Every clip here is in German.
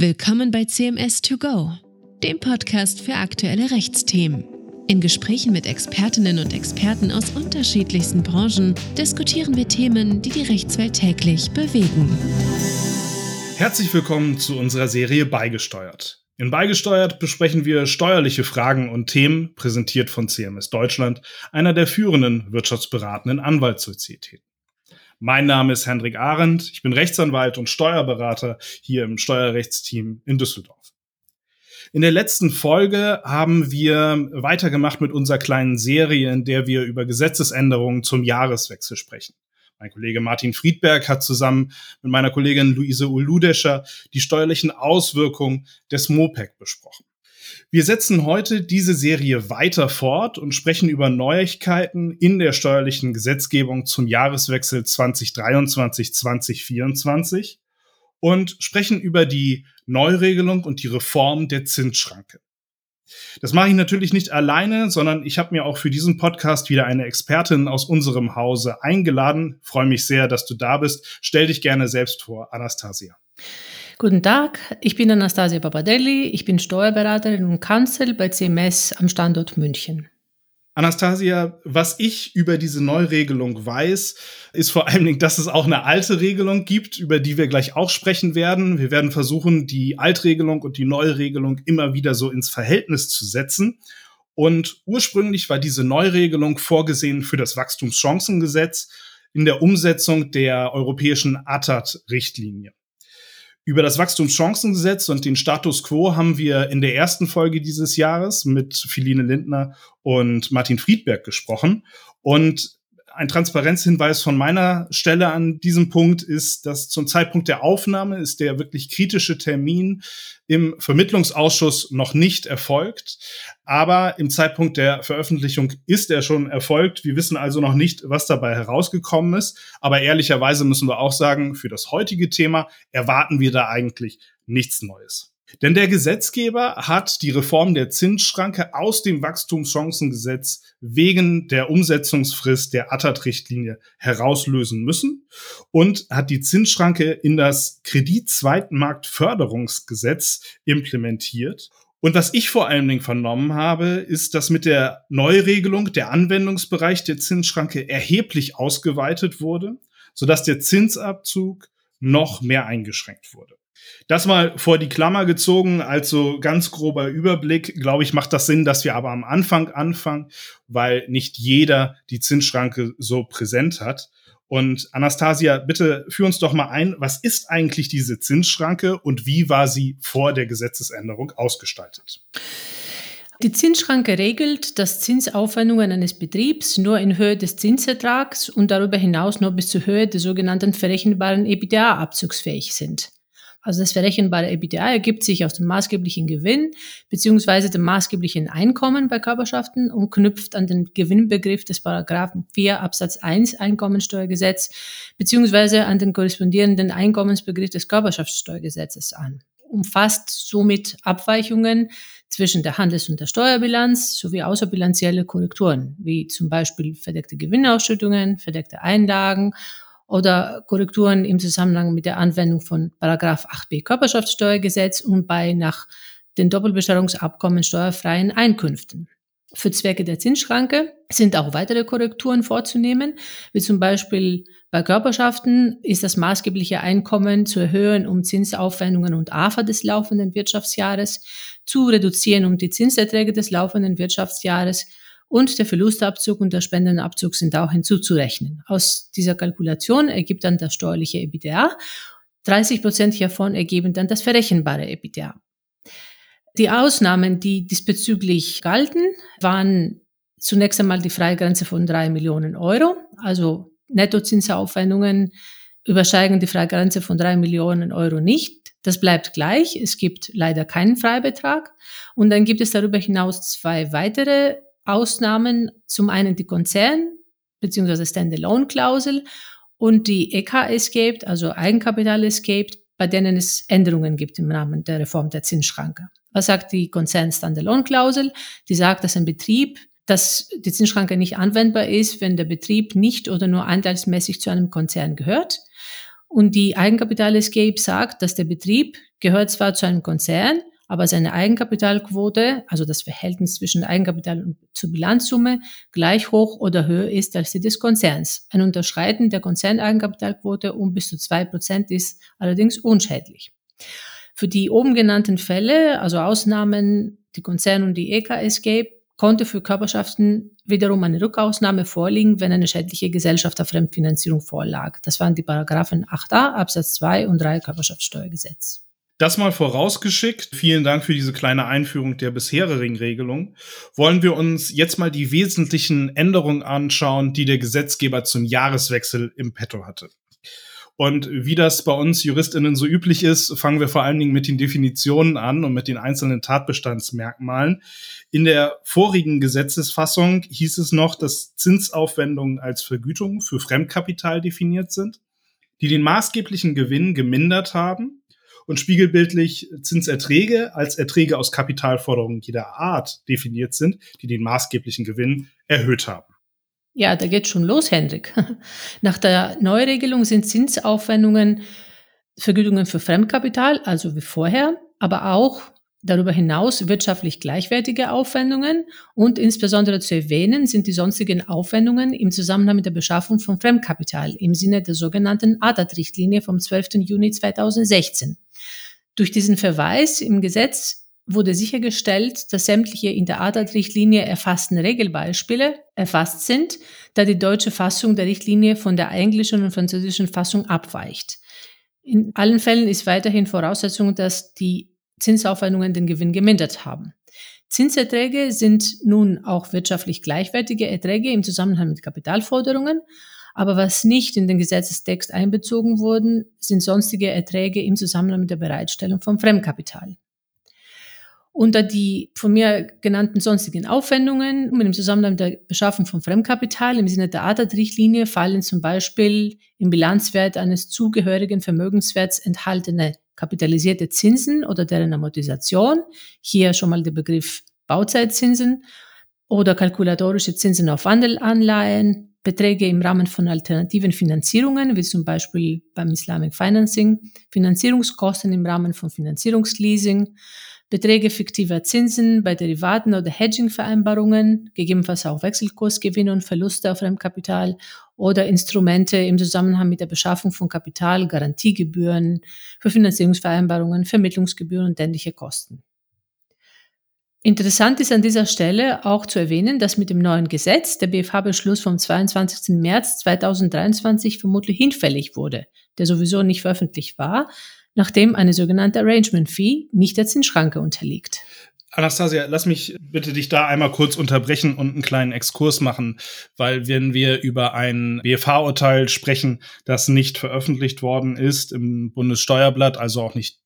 Willkommen bei CMS 2 Go, dem Podcast für aktuelle Rechtsthemen. In Gesprächen mit Expertinnen und Experten aus unterschiedlichsten Branchen diskutieren wir Themen, die die Rechtswelt täglich bewegen. Herzlich willkommen zu unserer Serie Beigesteuert. In Beigesteuert besprechen wir steuerliche Fragen und Themen, präsentiert von CMS Deutschland, einer der führenden wirtschaftsberatenden Anwaltssozietäten. Mein Name ist Hendrik Arendt. Ich bin Rechtsanwalt und Steuerberater hier im Steuerrechtsteam in Düsseldorf. In der letzten Folge haben wir weitergemacht mit unserer kleinen Serie, in der wir über Gesetzesänderungen zum Jahreswechsel sprechen. Mein Kollege Martin Friedberg hat zusammen mit meiner Kollegin Luise Uludescher die steuerlichen Auswirkungen des MOPEC besprochen. Wir setzen heute diese Serie weiter fort und sprechen über Neuigkeiten in der steuerlichen Gesetzgebung zum Jahreswechsel 2023-2024 und sprechen über die Neuregelung und die Reform der Zinsschranke. Das mache ich natürlich nicht alleine, sondern ich habe mir auch für diesen Podcast wieder eine Expertin aus unserem Hause eingeladen. freue mich sehr, dass du da bist. Stell dich gerne selbst vor, Anastasia. Guten Tag, ich bin Anastasia Papadelli, ich bin Steuerberaterin und Kanzler bei CMS am Standort München. Anastasia, was ich über diese Neuregelung weiß, ist vor allen Dingen, dass es auch eine alte Regelung gibt, über die wir gleich auch sprechen werden. Wir werden versuchen, die Altregelung und die Neuregelung immer wieder so ins Verhältnis zu setzen. Und ursprünglich war diese Neuregelung vorgesehen für das Wachstumschancengesetz in der Umsetzung der europäischen ATAT-Richtlinie. Über das Wachstumschancengesetz und den Status quo haben wir in der ersten Folge dieses Jahres mit Philine Lindner und Martin Friedberg gesprochen. Und ein Transparenzhinweis von meiner Stelle an diesem Punkt ist, dass zum Zeitpunkt der Aufnahme ist der wirklich kritische Termin im Vermittlungsausschuss noch nicht erfolgt. Aber im Zeitpunkt der Veröffentlichung ist er schon erfolgt. Wir wissen also noch nicht, was dabei herausgekommen ist. Aber ehrlicherweise müssen wir auch sagen, für das heutige Thema erwarten wir da eigentlich nichts Neues. Denn der Gesetzgeber hat die Reform der Zinsschranke aus dem Wachstumschancengesetz wegen der Umsetzungsfrist der ATTAT-Richtlinie herauslösen müssen und hat die Zinsschranke in das Kreditzweitenmarktförderungsgesetz implementiert. Und was ich vor allen Dingen vernommen habe, ist, dass mit der Neuregelung der Anwendungsbereich der Zinsschranke erheblich ausgeweitet wurde, sodass der Zinsabzug noch mehr eingeschränkt wurde. Das mal vor die Klammer gezogen, also ganz grober Überblick. Glaube ich, macht das Sinn, dass wir aber am Anfang anfangen, weil nicht jeder die Zinsschranke so präsent hat. Und Anastasia, bitte führ uns doch mal ein, was ist eigentlich diese Zinsschranke und wie war sie vor der Gesetzesänderung ausgestaltet? Die Zinsschranke regelt, dass Zinsaufwendungen eines Betriebs nur in Höhe des Zinsertrags und darüber hinaus nur bis zur Höhe des sogenannten verrechenbaren EBITDA abzugsfähig sind. Also das verrechenbare EBITDA ergibt sich aus dem maßgeblichen Gewinn beziehungsweise dem maßgeblichen Einkommen bei Körperschaften und knüpft an den Gewinnbegriff des Paragraphen 4 Absatz 1 Einkommensteuergesetz beziehungsweise an den korrespondierenden Einkommensbegriff des Körperschaftssteuergesetzes an. Umfasst somit Abweichungen zwischen der Handels- und der Steuerbilanz sowie außerbilanzielle Korrekturen, wie zum Beispiel verdeckte Gewinnausschüttungen, verdeckte Einlagen oder Korrekturen im Zusammenhang mit der Anwendung von Paragraph 8b Körperschaftssteuergesetz und bei nach den Doppelbesteuerungsabkommen steuerfreien Einkünften. Für Zwecke der Zinsschranke sind auch weitere Korrekturen vorzunehmen, wie zum Beispiel bei Körperschaften ist das maßgebliche Einkommen zu erhöhen, um Zinsaufwendungen und AFA des laufenden Wirtschaftsjahres zu reduzieren, um die Zinserträge des laufenden Wirtschaftsjahres und der Verlustabzug und der Spendenabzug sind auch hinzuzurechnen. Aus dieser Kalkulation ergibt dann das steuerliche EBITDA. 30 Prozent hiervon ergeben dann das verrechenbare EBITDA. Die Ausnahmen, die diesbezüglich galten, waren zunächst einmal die Freigrenze von drei Millionen Euro, also Nettozinsaufwendungen übersteigen die Freigrenze von drei Millionen Euro nicht. Das bleibt gleich. Es gibt leider keinen Freibetrag. Und dann gibt es darüber hinaus zwei weitere Ausnahmen zum einen die Konzern- bzw. Standalone-Klausel und die EK-Escaped, also Eigenkapital-Escaped, bei denen es Änderungen gibt im Rahmen der Reform der Zinsschranke. Was sagt die Konzern-Standalone-Klausel? Die sagt, dass ein Betrieb, dass die Zinsschranke nicht anwendbar ist, wenn der Betrieb nicht oder nur anteilsmäßig zu einem Konzern gehört Und die Eigenkapital-Escape sagt, dass der Betrieb gehört zwar zu einem Konzern, aber seine Eigenkapitalquote, also das Verhältnis zwischen Eigenkapital und zur Bilanzsumme, gleich hoch oder höher ist als die des Konzerns. Ein Unterschreiten der Konzerneigenkapitalquote um bis zu zwei Prozent ist allerdings unschädlich. Für die oben genannten Fälle, also Ausnahmen, die Konzern und die EK Escape, konnte für Körperschaften wiederum eine Rückausnahme vorliegen, wenn eine schädliche Gesellschafterfremdfinanzierung vorlag. Das waren die Paragraphen 8a Absatz 2 und 3 Körperschaftssteuergesetz. Das mal vorausgeschickt. Vielen Dank für diese kleine Einführung der bisherigen Regelung. Wollen wir uns jetzt mal die wesentlichen Änderungen anschauen, die der Gesetzgeber zum Jahreswechsel im Petto hatte. Und wie das bei uns JuristInnen so üblich ist, fangen wir vor allen Dingen mit den Definitionen an und mit den einzelnen Tatbestandsmerkmalen. In der vorigen Gesetzesfassung hieß es noch, dass Zinsaufwendungen als Vergütung für Fremdkapital definiert sind, die den maßgeblichen Gewinn gemindert haben und spiegelbildlich Zinserträge als Erträge aus Kapitalforderungen jeder Art definiert sind, die den maßgeblichen Gewinn erhöht haben. Ja, da geht schon los, Hendrik. Nach der Neuregelung sind Zinsaufwendungen Vergütungen für Fremdkapital, also wie vorher, aber auch darüber hinaus wirtschaftlich gleichwertige Aufwendungen und insbesondere zu erwähnen sind die sonstigen Aufwendungen im Zusammenhang mit der Beschaffung von Fremdkapital im Sinne der sogenannten ADAT-Richtlinie vom 12. Juni 2016. Durch diesen Verweis im Gesetz wurde sichergestellt, dass sämtliche in der ADAT-Richtlinie erfassten Regelbeispiele erfasst sind, da die deutsche Fassung der Richtlinie von der englischen und französischen Fassung abweicht. In allen Fällen ist weiterhin Voraussetzung, dass die Zinsaufwendungen den Gewinn gemindert haben. Zinserträge sind nun auch wirtschaftlich gleichwertige Erträge im Zusammenhang mit Kapitalforderungen, aber was nicht in den Gesetzestext einbezogen wurden, sind sonstige Erträge im Zusammenhang mit der Bereitstellung von Fremdkapital. Unter die von mir genannten sonstigen Aufwendungen mit dem Zusammenhang der Beschaffung von Fremdkapital im Sinne der ADAT-Richtlinie fallen zum Beispiel im Bilanzwert eines zugehörigen Vermögenswerts enthaltene kapitalisierte Zinsen oder deren Amortisation. Hier schon mal der Begriff Bauzeitzinsen oder kalkulatorische Zinsen auf Wandelanleihen, Beträge im Rahmen von alternativen Finanzierungen, wie zum Beispiel beim Islamic Financing, Finanzierungskosten im Rahmen von Finanzierungsleasing, Beträge fiktiver Zinsen bei Derivaten oder Hedging-Vereinbarungen, gegebenenfalls auch Wechselkursgewinne und Verluste auf Fremdkapital oder Instrumente im Zusammenhang mit der Beschaffung von Kapital, Garantiegebühren für Finanzierungsvereinbarungen, Vermittlungsgebühren und ähnliche Kosten. Interessant ist an dieser Stelle auch zu erwähnen, dass mit dem neuen Gesetz der BFH-Beschluss vom 22. März 2023 vermutlich hinfällig wurde, der sowieso nicht veröffentlicht war, nachdem eine sogenannte Arrangement Fee nicht der Zinsschranke unterliegt. Anastasia, lass mich bitte dich da einmal kurz unterbrechen und einen kleinen Exkurs machen, weil wenn wir über ein BFH-Urteil sprechen, das nicht veröffentlicht worden ist im Bundessteuerblatt, also auch nicht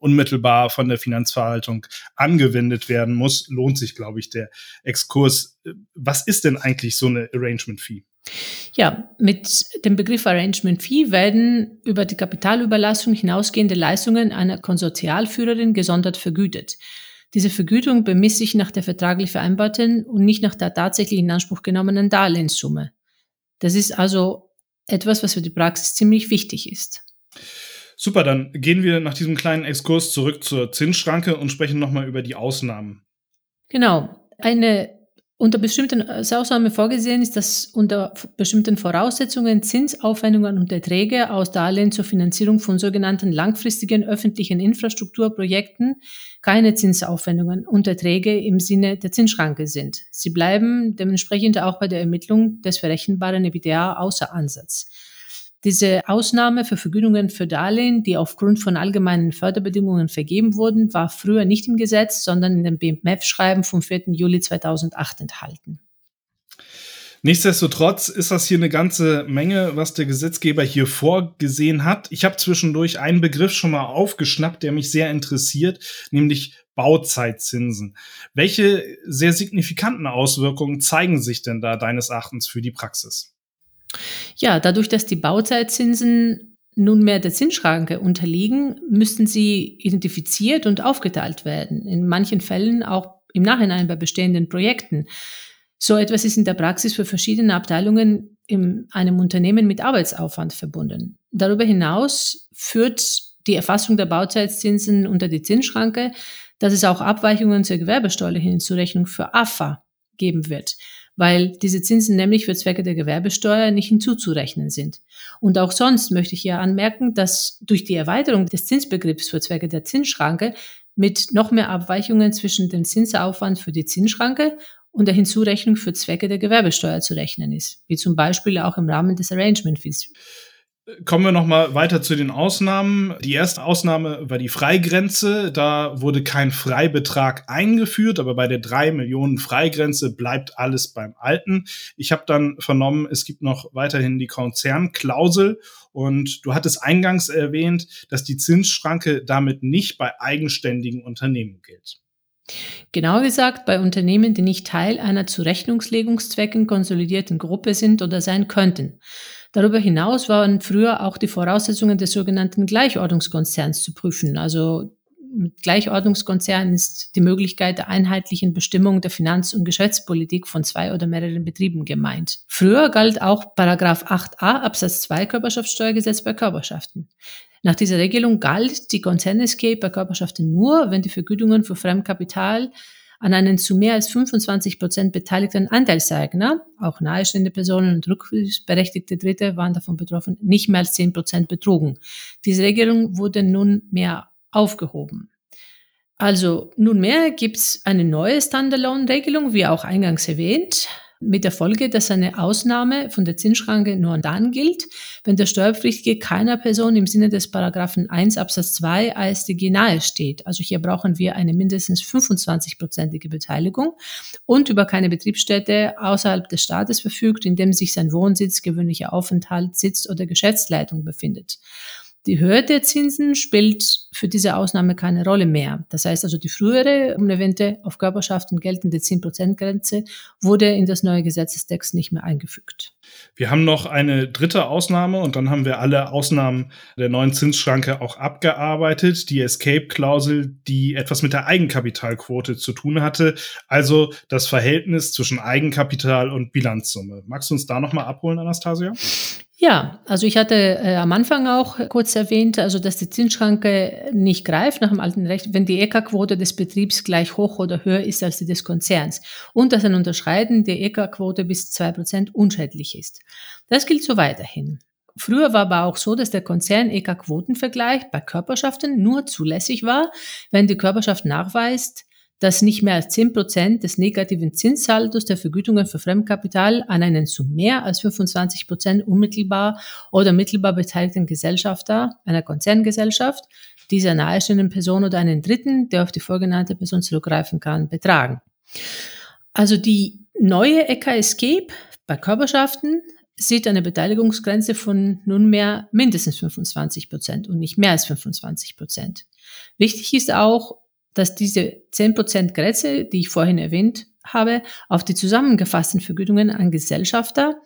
unmittelbar von der Finanzverwaltung angewendet werden muss, lohnt sich, glaube ich, der Exkurs. Was ist denn eigentlich so eine Arrangement Fee? Ja, mit dem Begriff Arrangement Fee werden über die Kapitalüberlassung hinausgehende Leistungen einer Konsortialführerin gesondert vergütet. Diese Vergütung bemisst sich nach der vertraglich vereinbarten und nicht nach der tatsächlich in Anspruch genommenen Darlehenssumme. Das ist also etwas, was für die Praxis ziemlich wichtig ist. Super, dann gehen wir nach diesem kleinen Exkurs zurück zur Zinsschranke und sprechen nochmal über die Ausnahmen. Genau. Eine unter bestimmten äh, Ausnahmen vorgesehen ist, dass unter bestimmten Voraussetzungen Zinsaufwendungen und Erträge aus Darlehen zur Finanzierung von sogenannten langfristigen öffentlichen Infrastrukturprojekten keine Zinsaufwendungen und Erträge im Sinne der Zinsschranke sind. Sie bleiben dementsprechend auch bei der Ermittlung des verrechenbaren EBITDA außer Ansatz. Diese Ausnahme für Vergütungen für Darlehen, die aufgrund von allgemeinen Förderbedingungen vergeben wurden, war früher nicht im Gesetz, sondern in dem BMF-Schreiben vom 4. Juli 2008 enthalten. Nichtsdestotrotz ist das hier eine ganze Menge, was der Gesetzgeber hier vorgesehen hat. Ich habe zwischendurch einen Begriff schon mal aufgeschnappt, der mich sehr interessiert, nämlich Bauzeitzinsen. Welche sehr signifikanten Auswirkungen zeigen sich denn da deines Erachtens für die Praxis? Ja, dadurch, dass die Bauzeitzinsen nunmehr der Zinsschranke unterliegen, müssten sie identifiziert und aufgeteilt werden. In manchen Fällen auch im Nachhinein bei bestehenden Projekten. So etwas ist in der Praxis für verschiedene Abteilungen in einem Unternehmen mit Arbeitsaufwand verbunden. Darüber hinaus führt die Erfassung der Bauzeitzinsen unter die Zinsschranke, dass es auch Abweichungen zur gewerbesteuerlichen Hinzurechnung für AFA geben wird, weil diese Zinsen nämlich für Zwecke der Gewerbesteuer nicht hinzuzurechnen sind. Und auch sonst möchte ich hier anmerken, dass durch die Erweiterung des Zinsbegriffs für Zwecke der Zinsschranke mit noch mehr Abweichungen zwischen dem Zinsaufwand für die Zinsschranke und der Hinzurechnung für Zwecke der Gewerbesteuer zu rechnen ist, wie zum Beispiel auch im Rahmen des Arrangement Fees. Kommen wir nochmal weiter zu den Ausnahmen. Die erste Ausnahme war die Freigrenze. Da wurde kein Freibetrag eingeführt, aber bei der 3 Millionen Freigrenze bleibt alles beim Alten. Ich habe dann vernommen, es gibt noch weiterhin die Konzernklausel. Und du hattest eingangs erwähnt, dass die Zinsschranke damit nicht bei eigenständigen Unternehmen gilt. Genau gesagt, bei Unternehmen, die nicht Teil einer zu Rechnungslegungszwecken konsolidierten Gruppe sind oder sein könnten. Darüber hinaus waren früher auch die Voraussetzungen des sogenannten Gleichordnungskonzerns zu prüfen. Also mit Gleichordnungskonzern ist die Möglichkeit der einheitlichen Bestimmung der Finanz- und Geschäftspolitik von zwei oder mehreren Betrieben gemeint. Früher galt auch Paragraph 8a Absatz 2 Körperschaftssteuergesetz bei Körperschaften. Nach dieser Regelung galt die Konzernescape bei Körperschaften nur, wenn die Vergütungen für Fremdkapital an einen zu mehr als 25 Prozent beteiligten Anteilseigner, auch nahestehende Personen und rückberechtigte Dritte waren davon betroffen, nicht mehr als 10 Prozent betrugen. Diese Regelung wurde nunmehr aufgehoben. Also nunmehr gibt es eine neue Standalone-Regelung, wie auch eingangs erwähnt mit der Folge, dass eine Ausnahme von der Zinsschranke nur dann gilt, wenn der Steuerpflichtige keiner Person im Sinne des Paragraphen 1 Absatz 2 AStG nahe steht. Also hier brauchen wir eine mindestens 25-prozentige Beteiligung und über keine Betriebsstätte außerhalb des Staates verfügt, in dem sich sein Wohnsitz, gewöhnlicher Aufenthalt, Sitz oder Geschäftsleitung befindet. Die Höhe der Zinsen spielt für diese Ausnahme keine Rolle mehr. Das heißt also, die frühere, um erwähnte, auf Körperschaften geltende 10%-Grenze wurde in das neue Gesetzestext nicht mehr eingefügt. Wir haben noch eine dritte Ausnahme und dann haben wir alle Ausnahmen der neuen Zinsschranke auch abgearbeitet. Die Escape-Klausel, die etwas mit der Eigenkapitalquote zu tun hatte, also das Verhältnis zwischen Eigenkapital und Bilanzsumme. Magst du uns da nochmal abholen, Anastasia? Ja, also ich hatte äh, am Anfang auch kurz erwähnt, also dass die Zinsschranke nicht greift nach dem alten Recht, wenn die EK-Quote des Betriebs gleich hoch oder höher ist als die des Konzerns und dass ein Unterschreiten der EK-Quote bis zwei Prozent unschädlich ist. Das gilt so weiterhin. Früher war aber auch so, dass der Konzern EK-Quotenvergleich bei Körperschaften nur zulässig war, wenn die Körperschaft nachweist, dass nicht mehr als 10 Prozent des negativen Zinssaldos der Vergütungen für Fremdkapital an einen zu mehr als 25 Prozent unmittelbar oder mittelbar beteiligten Gesellschafter einer Konzerngesellschaft, dieser nahestehenden Person oder einen Dritten, der auf die vorgenannte Person zurückgreifen kann, betragen. Also die neue EK Escape bei Körperschaften sieht eine Beteiligungsgrenze von nunmehr mindestens 25 Prozent und nicht mehr als 25 Prozent. Wichtig ist auch, dass diese 10% Grenze, die ich vorhin erwähnt habe, auf die zusammengefassten Vergütungen an Gesellschafter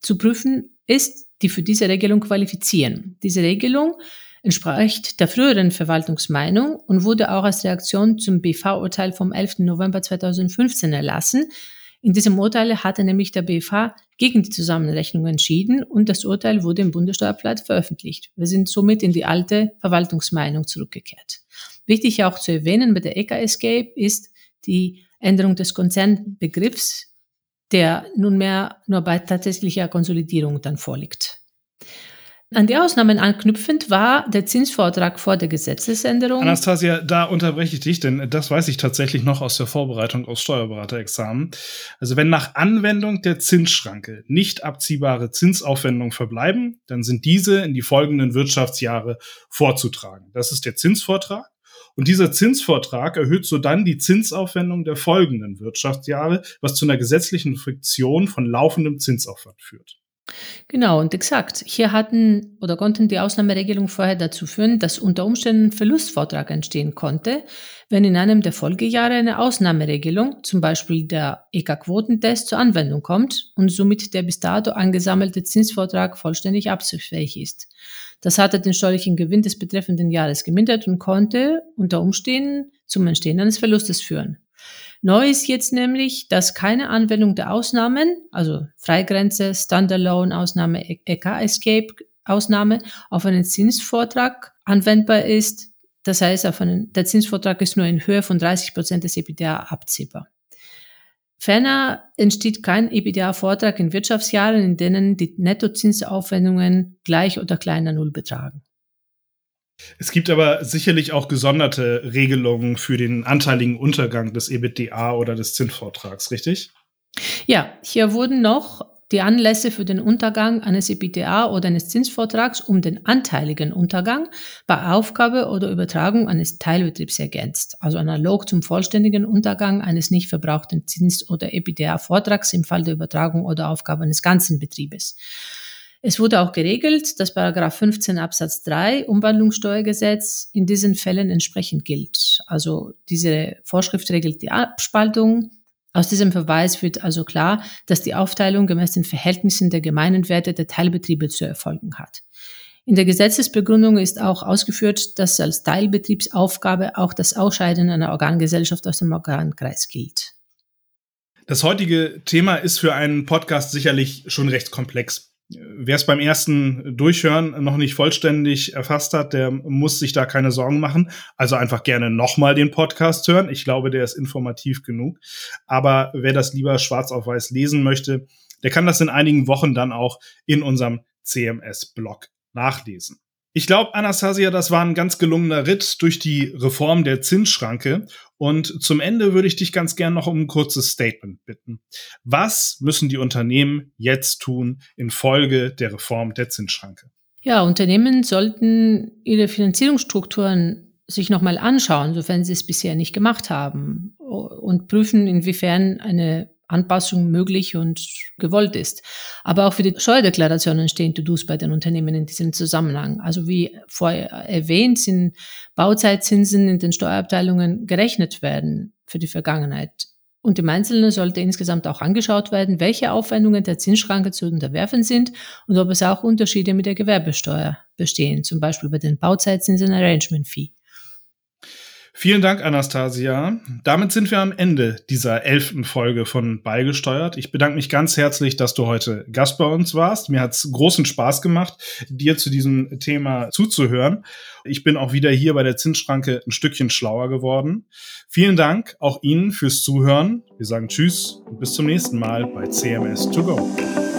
zu prüfen ist, die für diese Regelung qualifizieren. Diese Regelung entspricht der früheren Verwaltungsmeinung und wurde auch als Reaktion zum BV-Urteil vom 11. November 2015 erlassen. In diesem Urteil hatte nämlich der BV gegen die Zusammenrechnung entschieden und das Urteil wurde im Bundessteuerblatt veröffentlicht. Wir sind somit in die alte Verwaltungsmeinung zurückgekehrt. Wichtig auch zu erwähnen bei der ECA Escape ist die Änderung des Konzernbegriffs, der nunmehr nur bei tatsächlicher Konsolidierung dann vorliegt. An die Ausnahmen anknüpfend war der Zinsvortrag vor der Gesetzesänderung. Anastasia, da unterbreche ich dich, denn das weiß ich tatsächlich noch aus der Vorbereitung aus Steuerberaterexamen. Also wenn nach Anwendung der Zinsschranke nicht abziehbare Zinsaufwendungen verbleiben, dann sind diese in die folgenden Wirtschaftsjahre vorzutragen. Das ist der Zinsvortrag. Und dieser Zinsvortrag erhöht so dann die Zinsaufwendung der folgenden Wirtschaftsjahre, was zu einer gesetzlichen Fiktion von laufendem Zinsaufwand führt. Genau, und exakt. Hier hatten oder konnten die Ausnahmeregelungen vorher dazu führen, dass unter Umständen Verlustvortrag entstehen konnte, wenn in einem der Folgejahre eine Ausnahmeregelung, zum Beispiel der EK-Quotentest, zur Anwendung kommt und somit der bis dato angesammelte Zinsvortrag vollständig abzugsfähig ist. Das hatte den steuerlichen Gewinn des betreffenden Jahres gemindert und konnte unter Umständen zum Entstehen eines Verlustes führen. Neu ist jetzt nämlich, dass keine Anwendung der Ausnahmen, also Freigrenze, Standalone Ausnahme, EK-Escape Ausnahme, auf einen Zinsvortrag anwendbar ist. Das heißt, auf einen, der Zinsvortrag ist nur in Höhe von 30 Prozent des EBITDA abziehbar. Ferner entsteht kein EBITDA-Vortrag in Wirtschaftsjahren, in denen die Nettozinsaufwendungen gleich oder kleiner Null betragen. Es gibt aber sicherlich auch gesonderte Regelungen für den anteiligen Untergang des EBITDA oder des Zinsvortrags, richtig? Ja, hier wurden noch die Anlässe für den Untergang eines EBTA oder eines Zinsvortrags um den anteiligen Untergang bei Aufgabe oder Übertragung eines Teilbetriebs ergänzt, also analog zum vollständigen Untergang eines nicht verbrauchten Zins- oder EBTA-Vortrags im Fall der Übertragung oder Aufgabe eines ganzen Betriebes. Es wurde auch geregelt, dass Paragraph 15 Absatz 3 Umwandlungssteuergesetz in diesen Fällen entsprechend gilt. Also diese Vorschrift regelt die Abspaltung aus diesem Verweis wird also klar, dass die Aufteilung gemäß den Verhältnissen der gemeinen Werte der Teilbetriebe zu erfolgen hat. In der Gesetzesbegründung ist auch ausgeführt, dass als Teilbetriebsaufgabe auch das Ausscheiden einer Organgesellschaft aus dem Organkreis gilt. Das heutige Thema ist für einen Podcast sicherlich schon recht komplex. Wer es beim ersten Durchhören noch nicht vollständig erfasst hat, der muss sich da keine Sorgen machen. Also einfach gerne nochmal den Podcast hören. Ich glaube, der ist informativ genug. Aber wer das lieber schwarz auf weiß lesen möchte, der kann das in einigen Wochen dann auch in unserem CMS-Blog nachlesen. Ich glaube, Anastasia, das war ein ganz gelungener Ritt durch die Reform der Zinsschranke. Und zum Ende würde ich dich ganz gern noch um ein kurzes Statement bitten. Was müssen die Unternehmen jetzt tun infolge der Reform der Zinsschranke? Ja, Unternehmen sollten ihre Finanzierungsstrukturen sich nochmal anschauen, sofern sie es bisher nicht gemacht haben, und prüfen, inwiefern eine Anpassung möglich und gewollt ist. Aber auch für die Steuerdeklarationen stehen To-Dos bei den Unternehmen in diesem Zusammenhang. Also wie vorher erwähnt, sind Bauzeitzinsen in den Steuerabteilungen gerechnet werden für die Vergangenheit. Und im Einzelnen sollte insgesamt auch angeschaut werden, welche Aufwendungen der Zinsschranke zu unterwerfen sind und ob es auch Unterschiede mit der Gewerbesteuer bestehen, zum Beispiel bei den Bauzeitzinsen Arrangement Fee. Vielen Dank, Anastasia. Damit sind wir am Ende dieser elften Folge von Beigesteuert. Ich bedanke mich ganz herzlich, dass du heute Gast bei uns warst. Mir hat es großen Spaß gemacht, dir zu diesem Thema zuzuhören. Ich bin auch wieder hier bei der Zinsschranke ein Stückchen schlauer geworden. Vielen Dank auch Ihnen fürs Zuhören. Wir sagen Tschüss und bis zum nächsten Mal bei CMS 2 Go.